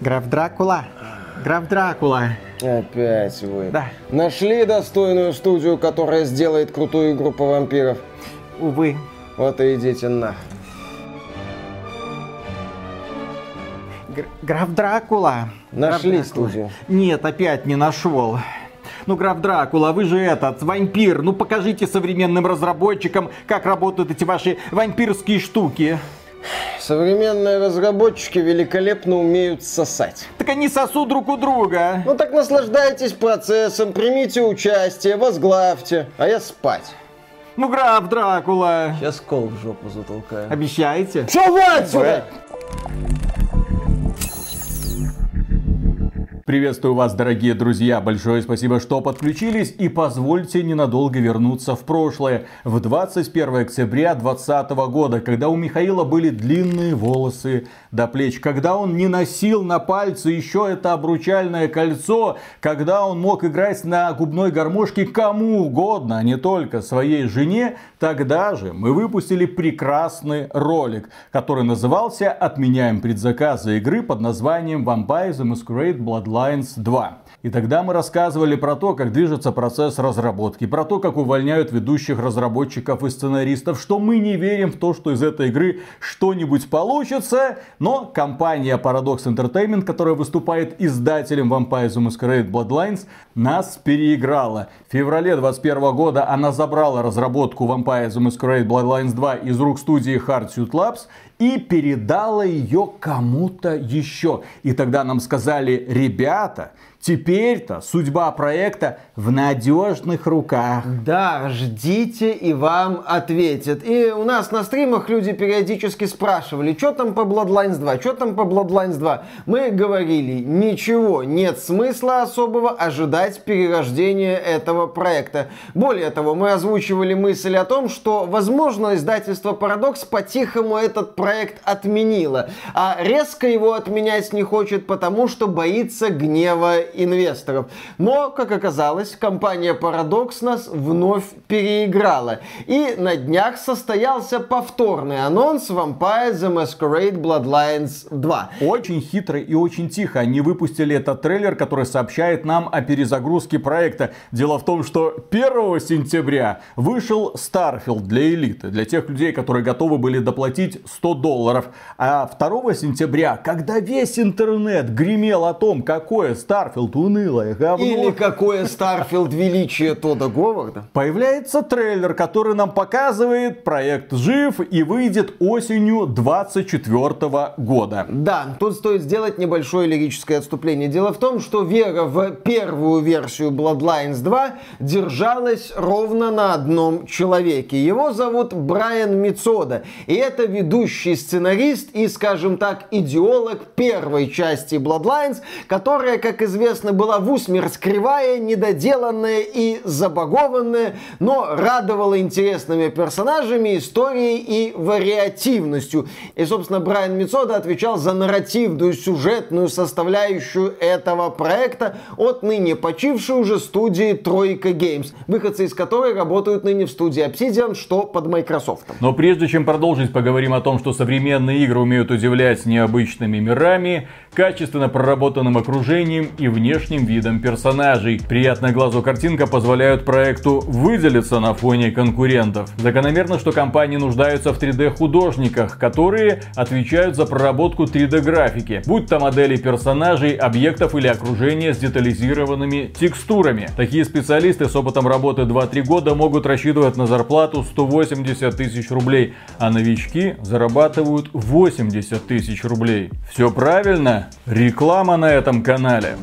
Граф Дракула. Граф Дракула. Опять вы. Да. Нашли достойную студию, которая сделает крутую игру по вампиров? Увы. Вот и идите на. Граф Дракула. Нашли Граф Дракула. студию. Нет, опять не нашел. Ну, граф Дракула, вы же этот, вампир. Ну, покажите современным разработчикам, как работают эти ваши вампирские штуки. Современные разработчики великолепно умеют сосать. Так они сосут друг у друга. Ну так наслаждайтесь процессом, примите участие, возглавьте, а я спать. Ну, граф Дракула. Сейчас кол в жопу затолкаю. Обещаете? Все, отсюда! Приветствую вас, дорогие друзья. Большое спасибо, что подключились. И позвольте ненадолго вернуться в прошлое. В 21 октября 2020 года, когда у Михаила были длинные волосы до плеч, когда он не носил на пальце еще это обручальное кольцо, когда он мог играть на губной гармошке кому угодно, а не только своей жене, тогда же мы выпустили прекрасный ролик, который назывался «Отменяем предзаказы игры» под названием Vampire the Masquerade Bloodlines 2. И тогда мы рассказывали про то, как движется процесс разработки, про то, как увольняют ведущих разработчиков и сценаристов, что мы не верим в то, что из этой игры что-нибудь получится, но компания Paradox Entertainment, которая выступает издателем Vampire the Masquerade Bloodlines, нас переиграла. В феврале 2021 года она забрала разработку Vampire the Masquerade Bloodlines 2 из рук студии Hardsuit Labs и передала ее кому-то еще. И тогда нам сказали, ребята, теперь-то судьба проекта в надежных руках. Да, ждите и вам ответят. И у нас на стримах люди периодически спрашивали, что там по Bloodlines 2, что там по Bloodlines 2. Мы говорили, ничего, нет смысла особого ожидать перерождения этого проекта. Более того, мы озвучивали мысль о том, что, возможно, издательство Paradox по-тихому этот проект отменило, а резко его отменять не хочет, потому что боится гнева инвесторов. Но, как оказалось, компания Paradox нас вновь переиграла. И на днях состоялся повторный анонс Vampire the Masquerade Bloodlines 2. Очень хитро и очень тихо они выпустили этот трейлер, который сообщает нам о перезагрузке проекта. Дело в том, что 1 сентября вышел Starfield для элиты, для тех людей, которые готовы были доплатить 100 долларов. А 2 сентября, когда весь интернет гремел о том, какое Starfield унылое говно, Или какое Starfield величие Тода Говарда. появляется трейлер, который нам показывает, проект жив и выйдет осенью 24 года. Да, тут стоит сделать небольшое лирическое отступление. Дело в том, что вера в первую версию Bloodlines 2 держалась ровно на одном человеке. Его зовут Брайан Мицода. И это ведущий сценарист и, скажем так, идеолог первой части Bloodlines, которая, как известно, была в усмерть кривая, недоделанная и забагованная, но радовала интересными персонажами, историей и вариативностью. И, собственно, Брайан Мицода отвечал за нарративную, сюжетную составляющую этого проекта от ныне почившей уже студии Тройка Games, выходцы из которой работают ныне в студии Obsidian, что под Microsoft. Но прежде чем продолжить, поговорим о том, что современные игры умеют удивлять необычными мирами, качественно проработанным окружением и внешним видом персонажей. Приятная глазу картинка позволяют проекту выделиться на фоне конкурентов. Закономерно, что компании нуждаются в 3D-художниках, которые отвечают за проработку 3D-графики, будь то модели персонажей, объектов или окружения с детализированными текстурами. Такие специалисты с опытом работы 2-3 года могут рассчитывать на зарплату 180 тысяч рублей, а новички зарабатывают 80 тысяч рублей. Все правильно? Реклама на этом канале.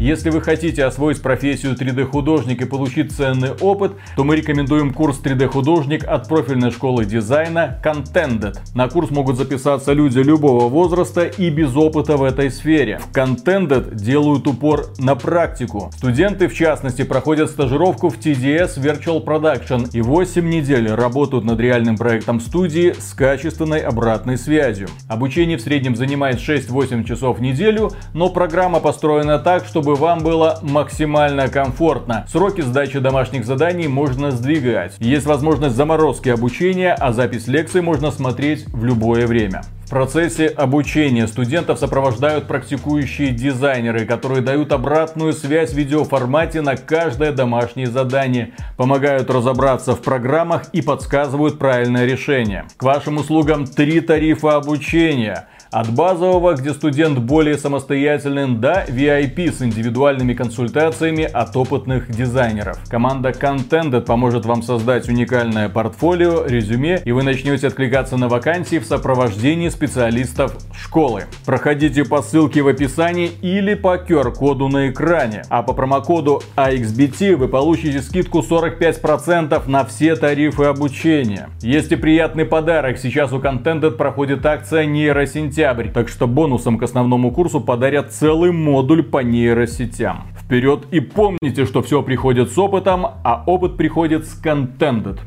Если вы хотите освоить профессию 3D художник и получить ценный опыт, то мы рекомендуем курс 3D художник от профильной школы дизайна Contended. На курс могут записаться люди любого возраста и без опыта в этой сфере. В Contended делают упор на практику. Студенты, в частности, проходят стажировку в TDS Virtual Production и 8 недель работают над реальным проектом студии с качественной обратной связью. Обучение в среднем занимает 6-8 часов в неделю, но программа построена так, чтобы чтобы вам было максимально комфортно. Сроки сдачи домашних заданий можно сдвигать. Есть возможность заморозки обучения, а запись лекций можно смотреть в любое время. В процессе обучения студентов сопровождают практикующие дизайнеры, которые дают обратную связь в видеоформате на каждое домашнее задание, помогают разобраться в программах и подсказывают правильное решение. К вашим услугам три тарифа обучения – от базового, где студент более самостоятельный, до VIP с индивидуальными консультациями от опытных дизайнеров. Команда Contended поможет вам создать уникальное портфолио, резюме, и вы начнете откликаться на вакансии в сопровождении специалистов школы. Проходите по ссылке в описании или по QR-коду на экране. А по промокоду AXBT вы получите скидку 45% на все тарифы обучения. Есть и приятный подарок. Сейчас у Contended проходит акция нейросинтез сентябрь, так что бонусом к основному курсу подарят целый модуль по нейросетям. Вперед и помните, что все приходит с опытом, а опыт приходит с Contended.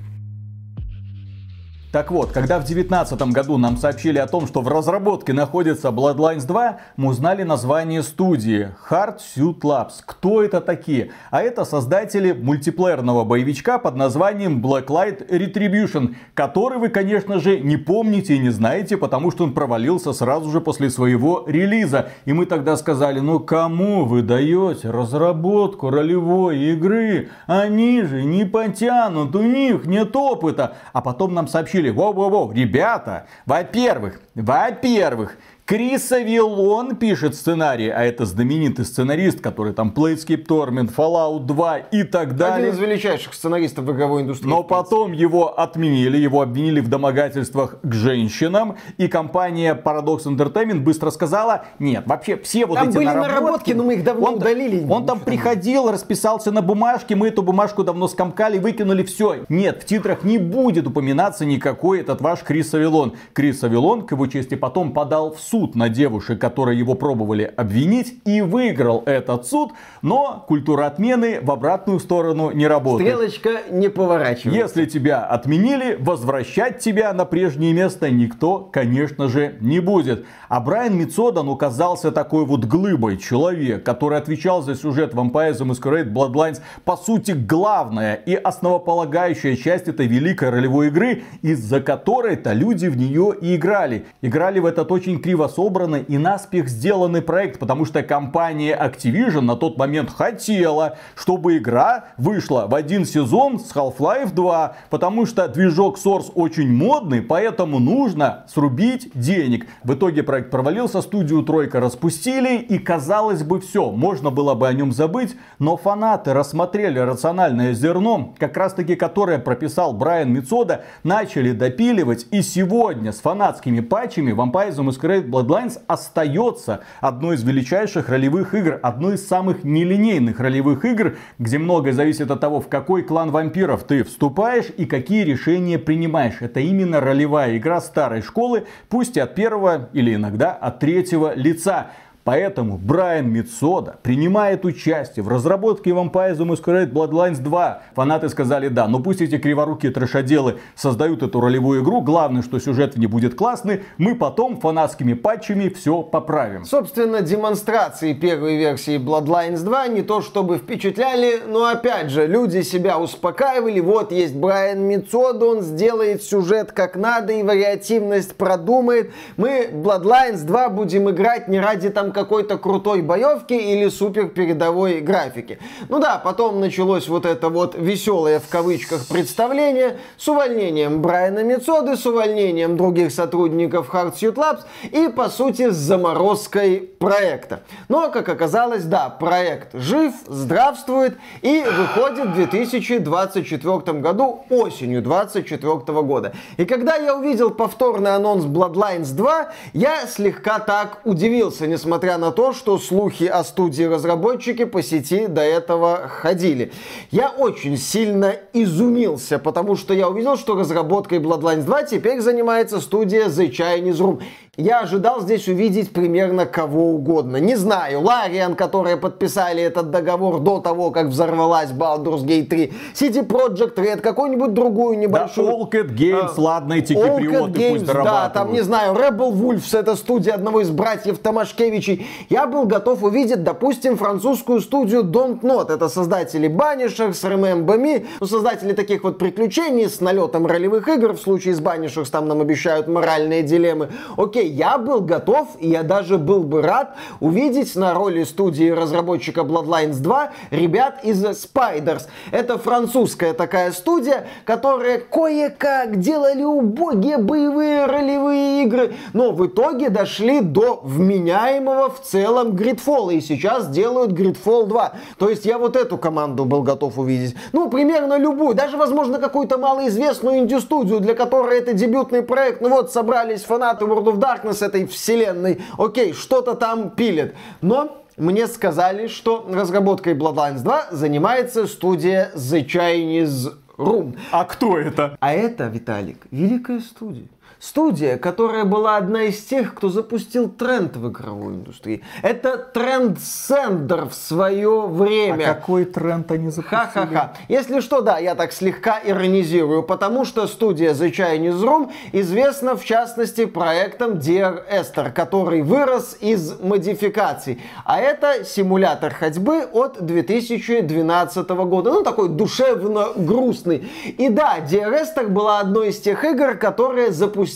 Так вот, когда в 2019 году нам сообщили о том, что в разработке находится Bloodlines 2, мы узнали название студии Hard Suit Labs. Кто это такие? А это создатели мультиплеерного боевичка под названием Blacklight Retribution, который вы, конечно же, не помните и не знаете, потому что он провалился сразу же после своего релиза. И мы тогда сказали, ну кому вы даете разработку ролевой игры? Они же не потянут, у них нет опыта. А потом нам сообщили, решили, воу-воу-воу, ребята, во-первых, во-первых, Крис Авилон пишет сценарий, а это знаменитый сценарист, который там Planescape Torment, Fallout 2 и так далее. Один из величайших сценаристов в игровой индустрии. Но потом его отменили, его обвинили в домогательствах к женщинам, и компания Paradox Entertainment быстро сказала, нет, вообще все вот там эти были наработки... наработки, но мы их давно он, удалили. Он там приходил, расписался на бумажке, мы эту бумажку давно скомкали, выкинули, все. Нет, в титрах не будет упоминаться никакой этот ваш Крис Авилон. Крис Авилон, к его чести, потом подал в суд суд на девушек, которые его пробовали обвинить, и выиграл этот суд, но культура отмены в обратную сторону не работает. Стрелочка не поворачивается. Если тебя отменили, возвращать тебя на прежнее место никто, конечно же, не будет. А Брайан Мицодан оказался такой вот глыбой человек, который отвечал за сюжет Vampires the Masquerade Bloodlines. По сути, главная и основополагающая часть этой великой ролевой игры, из-за которой-то люди в нее и играли. Играли в этот очень криво собранный и наспех сделанный проект, потому что компания Activision на тот момент хотела, чтобы игра вышла в один сезон с Half-Life 2, потому что движок Source очень модный, поэтому нужно срубить денег. В итоге проект проект провалился, студию Тройка распустили, и казалось бы все, можно было бы о нем забыть, но фанаты рассмотрели рациональное зерно, как раз таки которое прописал Брайан Мицода, начали допиливать, и сегодня с фанатскими патчами Vampire the Masquerade Bloodlines остается одной из величайших ролевых игр, одной из самых нелинейных ролевых игр, где многое зависит от того, в какой клан вампиров ты вступаешь и какие решения принимаешь. Это именно ролевая игра старой школы, пусть и от первого или иногда иногда от третьего лица. Поэтому Брайан Митсода принимает участие в разработке Vampire the Masquerade Bloodlines 2. Фанаты сказали да, но пусть эти криворукие трешоделы создают эту ролевую игру. Главное, что сюжет не будет классный. Мы потом фанатскими патчами все поправим. Собственно, демонстрации первой версии Bloodlines 2 не то чтобы впечатляли, но опять же, люди себя успокаивали. Вот есть Брайан Митсода, он сделает сюжет как надо и вариативность продумает. Мы Bloodlines 2 будем играть не ради там какой-то крутой боевки или супер передовой графики. Ну да, потом началось вот это вот веселое в кавычках представление с увольнением Брайана Мецоды, с увольнением других сотрудников Hard Suit Labs и, по сути, с заморозкой проекта. Но, как оказалось, да, проект жив, здравствует и выходит в 2024 году, осенью 2024 года. И когда я увидел повторный анонс Bloodlines 2, я слегка так удивился, несмотря несмотря на то, что слухи о студии разработчики по сети до этого ходили. Я очень сильно изумился, потому что я увидел, что разработкой Bloodlines 2 теперь занимается студия The Chinese Room. Я ожидал здесь увидеть примерно кого угодно. Не знаю, Лариан, которые подписали этот договор до того, как взорвалась Baldur's Gate 3, City Project Red, какую-нибудь другую небольшую... Да, Allcat Games, а, ладно, эти киприоты Games, пусть Да, там, не знаю, Rebel Wolves, это студия одного из братьев Томашкевича, случай, я был готов увидеть, допустим, французскую студию Don't Not. Это создатели Banishers, Remember Me, ну, создатели таких вот приключений с налетом ролевых игр. В случае с Banishers там нам обещают моральные дилеммы. Окей, я был готов, и я даже был бы рад увидеть на роли студии разработчика Bloodlines 2 ребят из Spiders. Это французская такая студия, которая кое-как делали убогие боевые ролевые игры, но в итоге дошли до вменяемого в целом Gridfall, и сейчас делают Gridfall 2. То есть я вот эту команду был готов увидеть. Ну, примерно любую, даже, возможно, какую-то малоизвестную инди-студию, для которой это дебютный проект. Ну вот, собрались фанаты World of Darkness этой вселенной. Окей, что-то там пилят. Но мне сказали, что разработкой Bloodlines 2 занимается студия The Chinese Room. А кто это? А это, Виталик, великая студия. Студия, которая была одна из тех, кто запустил тренд в игровой индустрии. Это тренд Сендер в свое время. А какой тренд они запустили? Ха-ха-ха. Если что, да, я так слегка иронизирую, потому что студия The Chinese Room известна в частности проектом Dear Esther, который вырос из модификаций. А это симулятор ходьбы от 2012 года. Ну, такой душевно грустный. И да, Dear Esther была одной из тех игр, которые запустили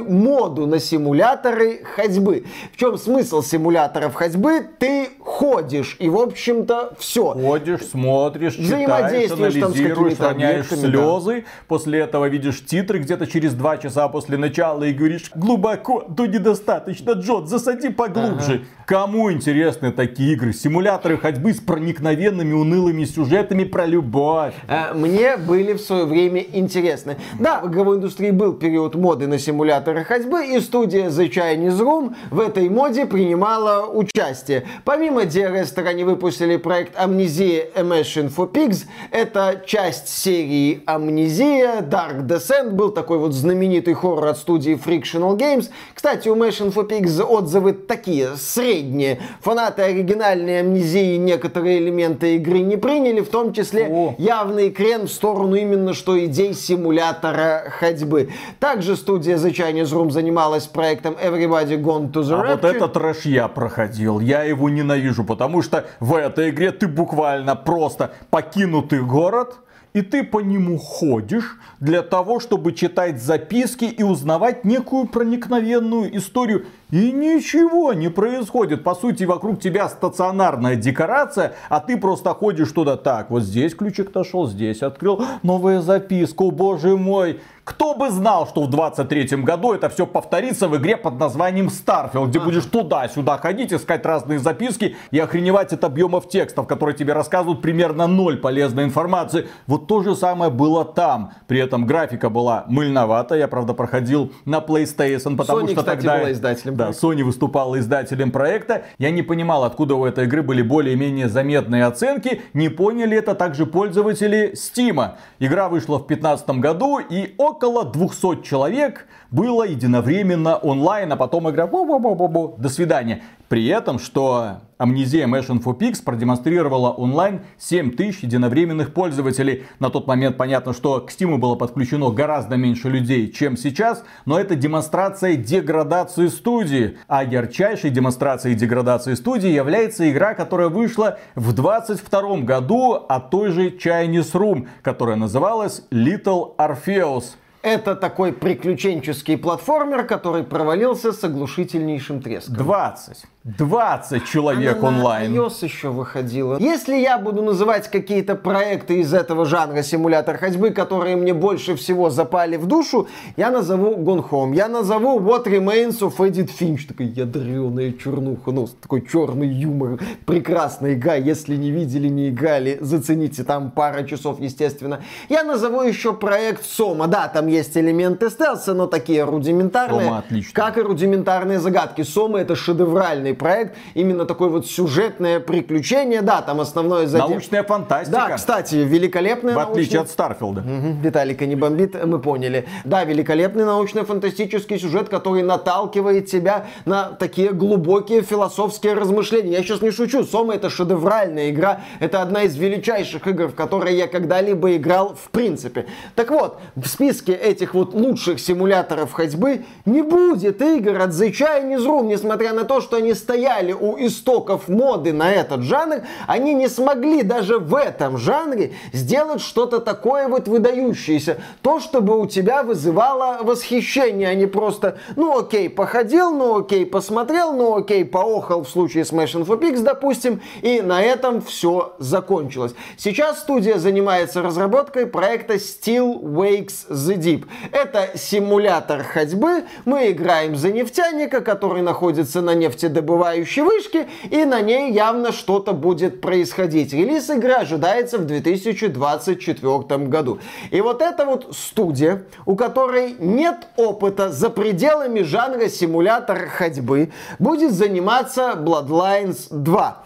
моду на симуляторы ходьбы. В чем смысл симуляторов ходьбы? Ты ходишь, и в общем-то все. Ходишь, смотришь, читаешь, Взаимодействуешь там с анализируешь, роняешь слезы, после этого видишь титры где-то через два часа после начала и говоришь глубоко, то недостаточно, Джон, засади поглубже. Кому интересны такие игры? Симуляторы ходьбы с проникновенными унылыми сюжетами про любовь. Э, Мне были в свое время интересны. Да, в игровой индустрии был период моды на симуляторы ходьбы, и студия The Chinese Room в этой моде принимала участие. Помимо DRS, они выпустили проект Amnesia Machine for Pigs. Это часть серии Амнезия. Dark Descent был такой вот знаменитый хоррор от студии Frictional Games. Кстати, у Machine for Pigs отзывы такие, средние. Фанаты оригинальной Амнезии некоторые элементы игры не приняли, в том числе О. явный крен в сторону именно что идей симулятора ходьбы. Также студия The Chinese Room занималась проектом Everybody Gone to the А вот Rapture. этот трэш я проходил. Я его ненавижу, потому что в этой игре ты буквально просто покинутый город, и ты по нему ходишь для того, чтобы читать записки и узнавать некую проникновенную историю. И ничего не происходит. По сути, вокруг тебя стационарная декорация, а ты просто ходишь туда так. Вот здесь ключик нашел, здесь открыл. Новая записка, о боже мой. Кто бы знал, что в 23 году это все повторится в игре под названием Starfield, где будешь туда-сюда ходить, искать разные записки и охреневать от объемов текстов, которые тебе рассказывают примерно ноль полезной информации. Вот то же самое было там. При этом графика была мыльновата. Я, правда, проходил на PlayStation, потому Sony, что кстати, тогда... была издателем Да. Sony выступала издателем проекта. Я не понимал, откуда у этой игры были более-менее заметные оценки. Не поняли это также пользователи Steam. Игра вышла в 2015 году и около 200 человек было единовременно онлайн, а потом игра бу-бу-бу-бу-бу, до свидания. При этом, что Amnesia Mission for Pigs продемонстрировала онлайн 7000 единовременных пользователей. На тот момент понятно, что к Steam было подключено гораздо меньше людей, чем сейчас, но это демонстрация деградации студии. А ярчайшей демонстрацией деградации студии является игра, которая вышла в 22 году от той же Chinese Room, которая называлась Little Orpheus. Это такой приключенческий платформер, который провалился с оглушительнейшим треском. 20. 20 человек Она онлайн. на iOS еще выходила. Если я буду называть какие-то проекты из этого жанра симулятор ходьбы, которые мне больше всего запали в душу, я назову Gone Home. Я назову What Remains of Edith Finch. Такая ядреная чернуха, ну, такой черный юмор. Прекрасная игра. Если не видели, не играли, зацените. Там пара часов, естественно. Я назову еще проект Сома. Да, там есть элементы стелса, но такие рудиментарные. Сома. Как и рудиментарные загадки. Сома это шедевральный проект. Именно такое вот сюжетное приключение. Да, там основное задел. Научная фантастика. Да, кстати, великолепная в отличие научная- от Старфилда. Мгм, Виталика не бомбит, мы поняли. Да, великолепный научно-фантастический сюжет, который наталкивает тебя на такие глубокие философские размышления. Я сейчас не шучу, Сома это шедевральная игра, это одна из величайших игр, в которые я когда-либо играл в принципе. Так вот, в списке этих вот лучших симуляторов ходьбы не будет игр от The Chinese Room, несмотря на то, что они стояли у истоков моды на этот жанр, они не смогли даже в этом жанре сделать что-то такое вот выдающееся. То, чтобы у тебя вызывало восхищение, а не просто, ну окей, походил, ну окей, посмотрел, ну окей, поохал в случае с Smash Info Pix, допустим, и на этом все закончилось. Сейчас студия занимается разработкой проекта Steel Wakes the Deep. Это симулятор ходьбы. Мы играем за нефтяника, который находится на нефтедобывающей вышке, и на ней явно что-то будет происходить. Релиз игры ожидается в 2024 году. И вот эта вот студия, у которой нет опыта за пределами жанра симулятор ходьбы, будет заниматься Bloodlines 2.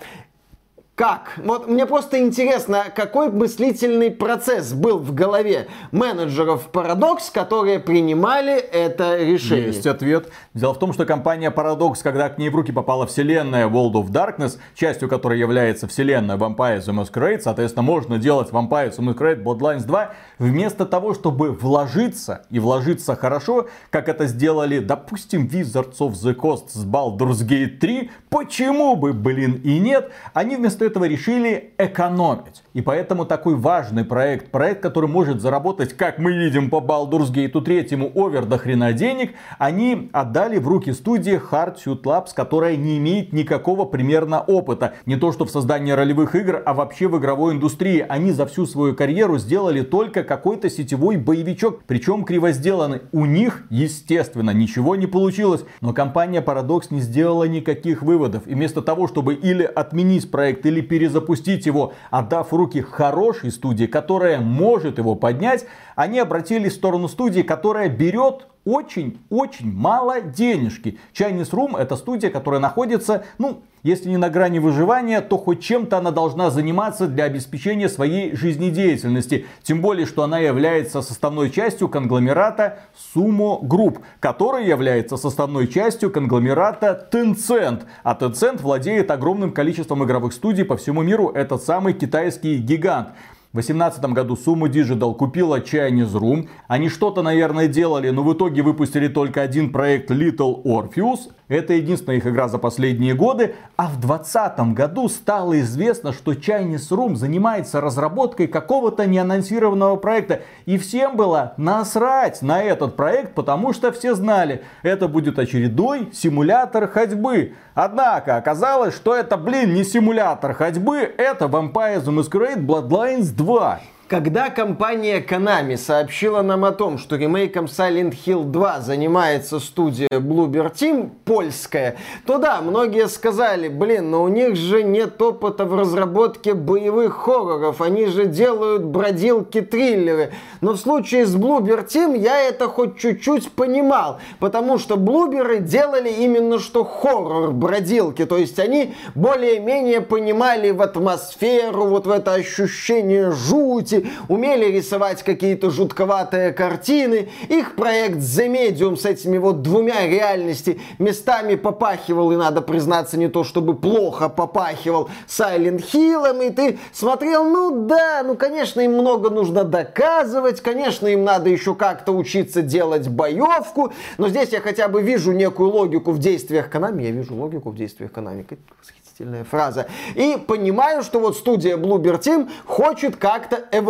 Как? Вот мне просто интересно, какой мыслительный процесс был в голове менеджеров Paradox, которые принимали это решение? Есть ответ. Дело в том, что компания Paradox, когда к ней в руки попала вселенная World of Darkness, частью которой является вселенная Vampire the Masquerade, соответственно, можно делать Vampire the Masquerade Bloodlines 2, вместо того, чтобы вложиться, и вложиться хорошо, как это сделали, допустим, Wizards of the Coast с Baldur's Gate 3, почему бы, блин, и нет, они вместо этого решили экономить. И поэтому такой важный проект, проект, который может заработать, как мы видим по Baldur's Gate 3, овер до хрена денег, они отдали в руки студии Hardsuit Labs, которая не имеет никакого примерно опыта. Не то что в создании ролевых игр, а вообще в игровой индустрии. Они за всю свою карьеру сделали только какой-то сетевой боевичок, причем криво сделанный. У них, естественно, ничего не получилось. Но компания Paradox не сделала никаких выводов. И вместо того, чтобы или отменить проект, или перезапустить его, отдав в руки хорошей студии, которая может его поднять, они обратились в сторону студии, которая берет очень-очень мало денежки. Chinese Room это студия, которая находится, ну, если не на грани выживания, то хоть чем-то она должна заниматься для обеспечения своей жизнедеятельности. Тем более, что она является составной частью конгломерата Sumo Group, который является составной частью конгломерата Tencent. А Tencent владеет огромным количеством игровых студий по всему миру. Этот самый китайский гигант. В 2018 году Sumo Digital купила Chinese Room. Они что-то, наверное, делали, но в итоге выпустили только один проект Little Orpheus. Это единственная их игра за последние годы. А в 2020 году стало известно, что Chinese Room занимается разработкой какого-то неанонсированного проекта. И всем было насрать на этот проект, потому что все знали, это будет очередной симулятор ходьбы. Однако оказалось, что это, блин, не симулятор ходьбы, это Vampire the Masquerade Bloodlines 2. Когда компания Konami сообщила нам о том, что ремейком Silent Hill 2 занимается студия Bloober Team, польская, то да, многие сказали, блин, но у них же нет опыта в разработке боевых хорроров, они же делают бродилки-триллеры. Но в случае с Bloober Team я это хоть чуть-чуть понимал, потому что блуберы делали именно что хоррор-бродилки, то есть они более-менее понимали в атмосферу, вот в это ощущение жути, умели рисовать какие-то жутковатые картины. Их проект The Medium с этими вот двумя реальности местами попахивал, и надо признаться, не то чтобы плохо попахивал Silent Hill, и ты смотрел, ну да, ну конечно им много нужно доказывать, конечно им надо еще как-то учиться делать боевку, но здесь я хотя бы вижу некую логику в действиях Konami, я вижу логику в действиях Konami восхитительная фраза. И понимаю, что вот студия Bloober Team хочет как-то эволюционировать.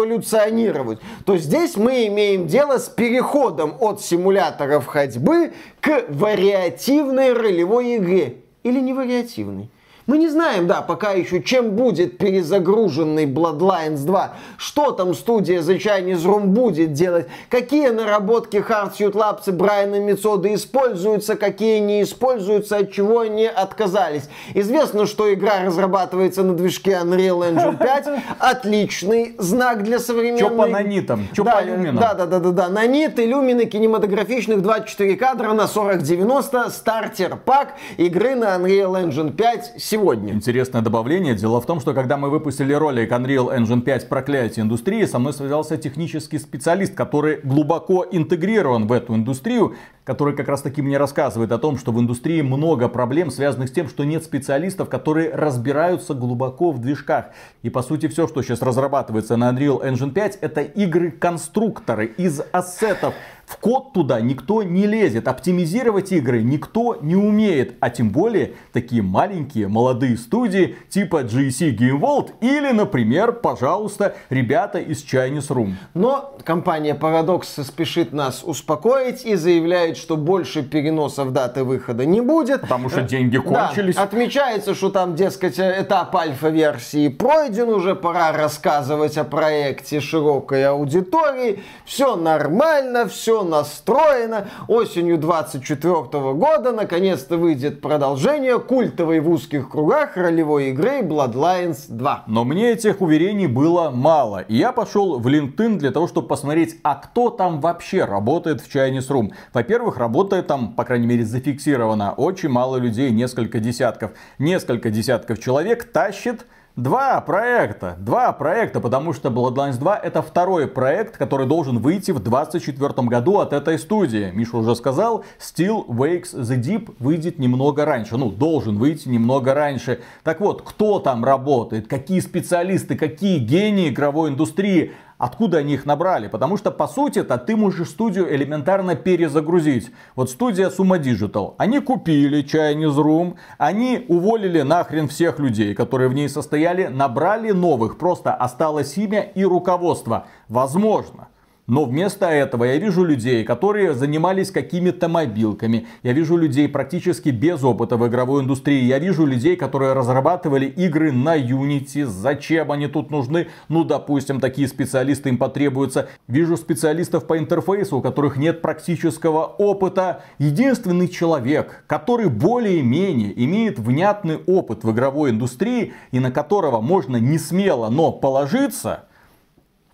То здесь мы имеем дело с переходом от симуляторов ходьбы к вариативной ролевой игре. Или не вариативной. Мы не знаем, да, пока еще, чем будет перезагруженный Bloodlines 2, что там студия The Chinese Room будет делать, какие наработки Hardsuit Labs и Брайана Мицода используются, какие не используются, от чего они отказались. Известно, что игра разрабатывается на движке Unreal Engine 5, отличный знак для современной... Что по нанитам, что да, по люминам. Да, да, да, да, да, наниты, люмины кинематографичных 24 кадра на 4090, стартер пак игры на Unreal Engine 5 сегодня сегодня. Интересное добавление. Дело в том, что когда мы выпустили ролик Unreal Engine 5 проклятие индустрии, со мной связался технический специалист, который глубоко интегрирован в эту индустрию, который как раз таки мне рассказывает о том, что в индустрии много проблем, связанных с тем, что нет специалистов, которые разбираются глубоко в движках. И по сути все, что сейчас разрабатывается на Unreal Engine 5, это игры-конструкторы из ассетов В код туда никто не лезет. Оптимизировать игры никто не умеет. А тем более такие маленькие молодые студии типа GC Game World или, например, пожалуйста, ребята из Chinese Room. Но компания Paradox спешит нас успокоить и заявляет, что больше переносов даты выхода не будет. Потому что деньги кончились. Да, отмечается, что там, дескать, этап альфа-версии пройден уже, пора рассказывать о проекте широкой аудитории. Все нормально, все настроено. Осенью 24 года наконец-то выйдет продолжение культовой в узких кругах ролевой игры Bloodlines 2. Но мне этих уверений было мало. И я пошел в LinkedIn для того, чтобы посмотреть, а кто там вообще работает в Chinese Room. Во-первых, работает там, по крайней мере, зафиксировано очень мало людей, несколько десятков. Несколько десятков человек тащит Два проекта, два проекта, потому что Bloodlines 2 это второй проект, который должен выйти в 2024 году от этой студии. Миша уже сказал, Still Wakes the Deep выйдет немного раньше, ну, должен выйти немного раньше. Так вот, кто там работает, какие специалисты, какие гении игровой индустрии, Откуда они их набрали? Потому что, по сути-то, ты можешь студию элементарно перезагрузить. Вот студия Suma Digital. Они купили Chinese Room, они уволили нахрен всех людей, которые в ней состояли, набрали новых. Просто осталось имя и руководство. Возможно. Но вместо этого я вижу людей, которые занимались какими-то мобилками. Я вижу людей практически без опыта в игровой индустрии. Я вижу людей, которые разрабатывали игры на Unity. Зачем они тут нужны? Ну, допустим, такие специалисты им потребуются. Вижу специалистов по интерфейсу, у которых нет практического опыта. Единственный человек, который более-менее имеет внятный опыт в игровой индустрии и на которого можно не смело, но положиться,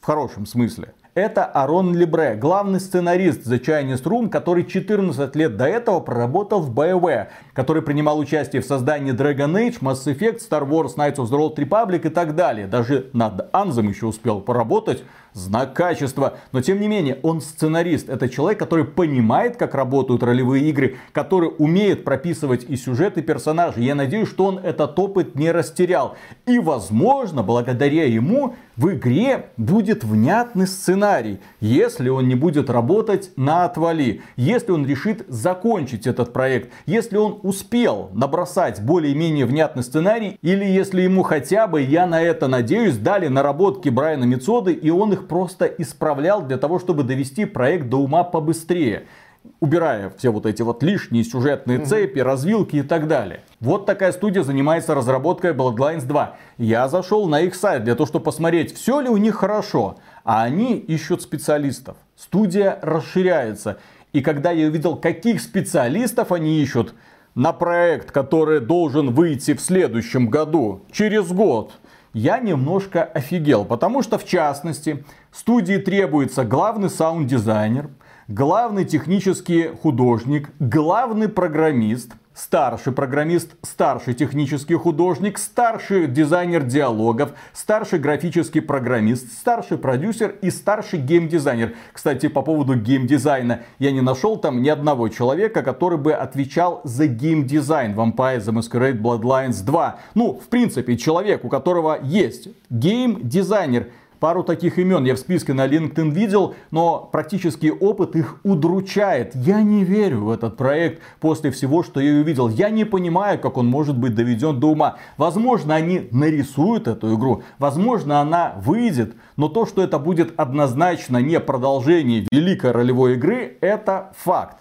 в хорошем смысле, это Арон Либре, главный сценарист The Chinese Room, который 14 лет до этого проработал в BioWare, который принимал участие в создании Dragon Age, Mass Effect, Star Wars, Knights of the Old Republic и так далее. Даже над Анзом еще успел поработать знак качества. Но тем не менее, он сценарист. Это человек, который понимает, как работают ролевые игры, который умеет прописывать и сюжет, и персонажи. Я надеюсь, что он этот опыт не растерял. И, возможно, благодаря ему в игре будет внятный сценарий, если он не будет работать на отвали, если он решит закончить этот проект, если он успел набросать более-менее внятный сценарий, или если ему хотя бы, я на это надеюсь, дали наработки Брайана Мецоды, и он их просто исправлял для того, чтобы довести проект до ума побыстрее убирая все вот эти вот лишние сюжетные цепи, развилки и так далее. Вот такая студия занимается разработкой Bloodlines 2. Я зашел на их сайт для того, чтобы посмотреть, все ли у них хорошо. А они ищут специалистов. Студия расширяется. И когда я увидел, каких специалистов они ищут на проект, который должен выйти в следующем году, через год, я немножко офигел. Потому что, в частности, студии требуется главный саунд-дизайнер, главный технический художник, главный программист, старший программист, старший технический художник, старший дизайнер диалогов, старший графический программист, старший продюсер и старший геймдизайнер. Кстати, по поводу геймдизайна, я не нашел там ни одного человека, который бы отвечал за геймдизайн Vampire The Masquerade Bloodlines 2. Ну, в принципе, человек, у которого есть геймдизайнер, Пару таких имен я в списке на LinkedIn видел, но практический опыт их удручает. Я не верю в этот проект после всего, что я увидел. Я не понимаю, как он может быть доведен до ума. Возможно, они нарисуют эту игру, возможно, она выйдет, но то, что это будет однозначно не продолжение великой ролевой игры, это факт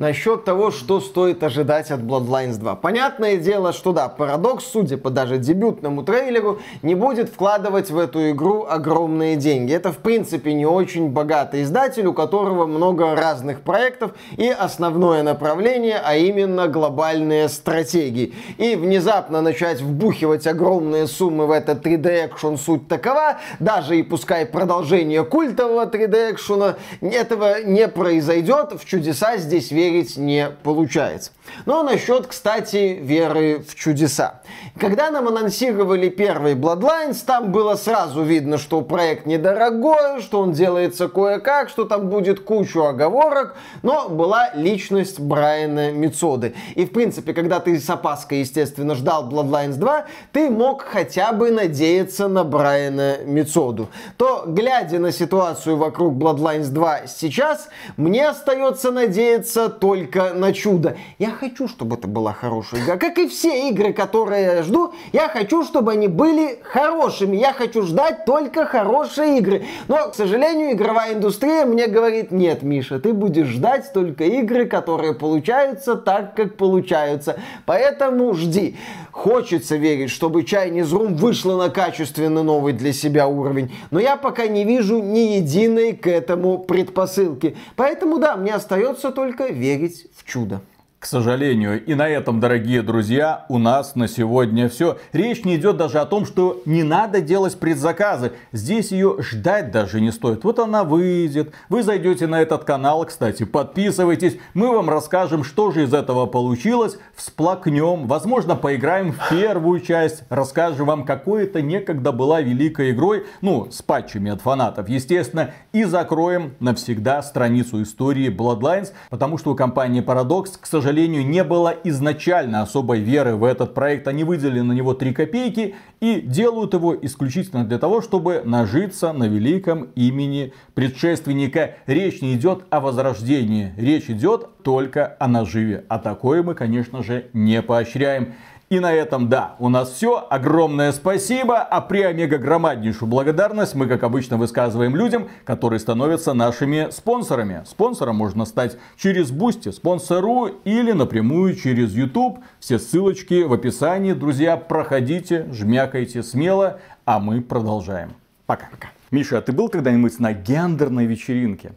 насчет того, что стоит ожидать от Bloodlines 2. Понятное дело, что да, Парадокс, судя по даже дебютному трейлеру, не будет вкладывать в эту игру огромные деньги. Это, в принципе, не очень богатый издатель, у которого много разных проектов и основное направление, а именно глобальные стратегии. И внезапно начать вбухивать огромные суммы в этот 3D-экшен суть такова, даже и пускай продолжение культового 3D-экшена, этого не произойдет, в чудеса здесь верить верить не получается. Но насчет, кстати, веры в чудеса. Когда нам анонсировали первый Bloodlines, там было сразу видно, что проект недорогой, что он делается кое-как, что там будет кучу оговорок, но была личность Брайана Мицоды. И, в принципе, когда ты с опаской, естественно, ждал Bloodlines 2, ты мог хотя бы надеяться на Брайана Мицоду. То, глядя на ситуацию вокруг Bloodlines 2 сейчас, мне остается надеяться только на чудо. Я хочу, чтобы это была хорошая игра. Как и все игры, которые я жду, я хочу, чтобы они были хорошими. Я хочу ждать только хорошие игры. Но, к сожалению, игровая индустрия мне говорит, нет, Миша, ты будешь ждать только игры, которые получаются так, как получаются. Поэтому жди. Хочется верить, чтобы Chinese Room вышла на качественно новый для себя уровень. Но я пока не вижу ни единой к этому предпосылки. Поэтому да, мне остается только верить в чудо. К сожалению. И на этом, дорогие друзья, у нас на сегодня все. Речь не идет даже о том, что не надо делать предзаказы. Здесь ее ждать даже не стоит. Вот она выйдет. Вы зайдете на этот канал, кстати, подписывайтесь. Мы вам расскажем, что же из этого получилось. Всплакнем. Возможно, поиграем в первую часть. Расскажем вам, какой это некогда была великой игрой. Ну, с патчами от фанатов, естественно. И закроем навсегда страницу истории Bloodlines. Потому что у компании Paradox, к сожалению, сожалению, не было изначально особой веры в этот проект. Они выделили на него 3 копейки и делают его исключительно для того, чтобы нажиться на великом имени предшественника. Речь не идет о возрождении, речь идет только о наживе. А такое мы, конечно же, не поощряем. И на этом, да, у нас все. Огромное спасибо. А при омега громаднейшую благодарность мы, как обычно, высказываем людям, которые становятся нашими спонсорами. Спонсором можно стать через Boosty, Sponsr или напрямую через YouTube. Все ссылочки в описании. Друзья, проходите, жмякайте смело, а мы продолжаем. Пока. Пока. Миша, а ты был когда-нибудь на гендерной вечеринке?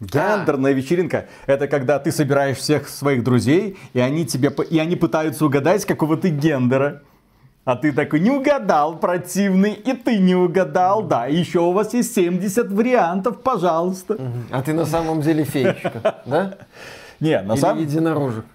Гендерная вечеринка – это когда ты собираешь всех своих друзей, и они, тебе, и они пытаются угадать, какого ты гендера. А ты такой, не угадал, противный, и ты не угадал, да. Еще у вас есть 70 вариантов, пожалуйста. А ты на самом деле феечка, да? Не, на самом... единорожек.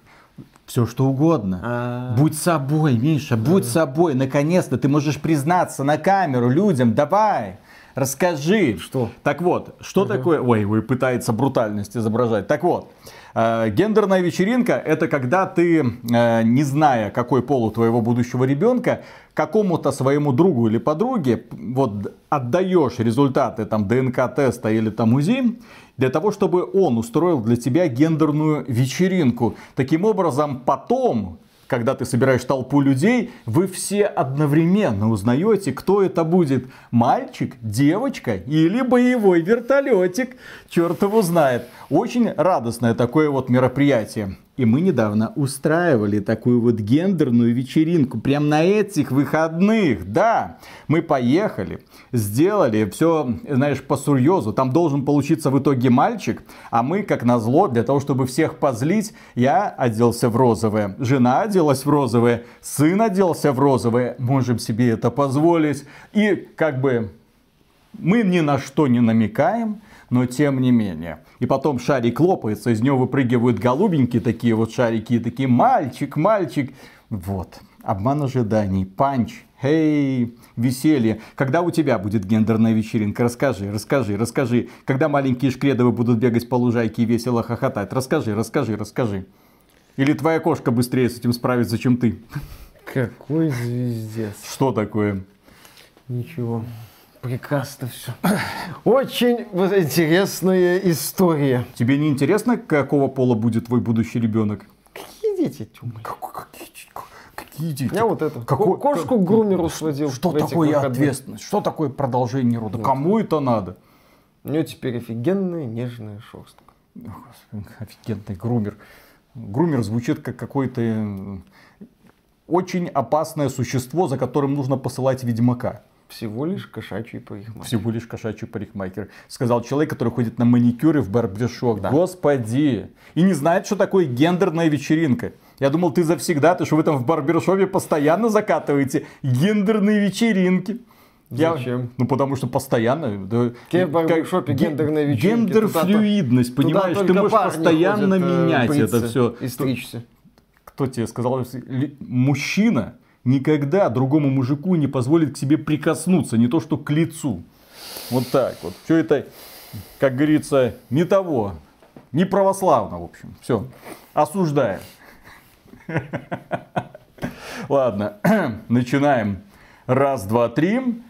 Все что угодно. А-а-а. Будь собой, Миша, будь собой. Наконец-то ты можешь признаться на камеру людям. Давай. Расскажи. Что? Так вот, что угу. такое... Ой, вы пытается брутальность изображать. Так вот, э, гендерная вечеринка это когда ты, э, не зная, какой пол у твоего будущего ребенка, какому-то своему другу или подруге вот отдаешь результаты там ДНК-теста или там УЗИ, для того, чтобы он устроил для тебя гендерную вечеринку. Таким образом, потом когда ты собираешь толпу людей, вы все одновременно узнаете, кто это будет. Мальчик, девочка или боевой вертолетик. Черт его знает. Очень радостное такое вот мероприятие. И мы недавно устраивали такую вот гендерную вечеринку. Прям на этих выходных. Да, мы поехали, сделали все, знаешь, по сурьезу. Там должен получиться в итоге мальчик. А мы, как назло, для того, чтобы всех позлить, я оделся в розовое. Жена оделась в розовое. Сын оделся в розовое. Можем себе это позволить. И как бы мы ни на что не намекаем но тем не менее. И потом шарик лопается, из него выпрыгивают голубенькие такие вот шарики, и такие мальчик, мальчик. Вот, обман ожиданий, панч, Эй, веселье. Когда у тебя будет гендерная вечеринка? Расскажи, расскажи, расскажи. Когда маленькие шкредовы будут бегать по лужайке и весело хохотать? Расскажи, расскажи, расскажи. Или твоя кошка быстрее с этим справится, чем ты? Какой звездец. Что такое? Ничего. Прекрасно все. Очень интересная история. Тебе не интересно, какого пола будет твой будущий ребенок? Какие дети, Тёма? Какие, какие дети? Я вот это, Какой, кошку к грумеру сводил. Что такое ответственность? Что такое продолжение рода? Нет. Кому это надо? У нее теперь офигенная нежная шерстка. Господи, офигенный грумер. Грумер звучит как какое-то очень опасное существо, за которым нужно посылать ведьмака. Всего лишь кошачий парикмахер. Всего лишь кошачий парикмахер. Сказал человек, который ходит на маникюры в барбершоп. Да. Господи. И не знает, что такое гендерная вечеринка. Я думал, ты завсегда, ты что вы там в барбершопе постоянно закатываете гендерные вечеринки. Я- Зачем? ну, потому что постоянно... да, Какие в барбершопе ге- гендерные вечеринки, Гендерфлюидность, Туда понимаешь? Ты только можешь постоянно ходят, э, менять это все. И стричься. Кто тебе сказал? Мужчина никогда другому мужику не позволит к себе прикоснуться, не то что к лицу. Вот так вот. Все это, как говорится, не того. Не православно, в общем. Все. Осуждаем. Ладно, начинаем. Раз, два, три.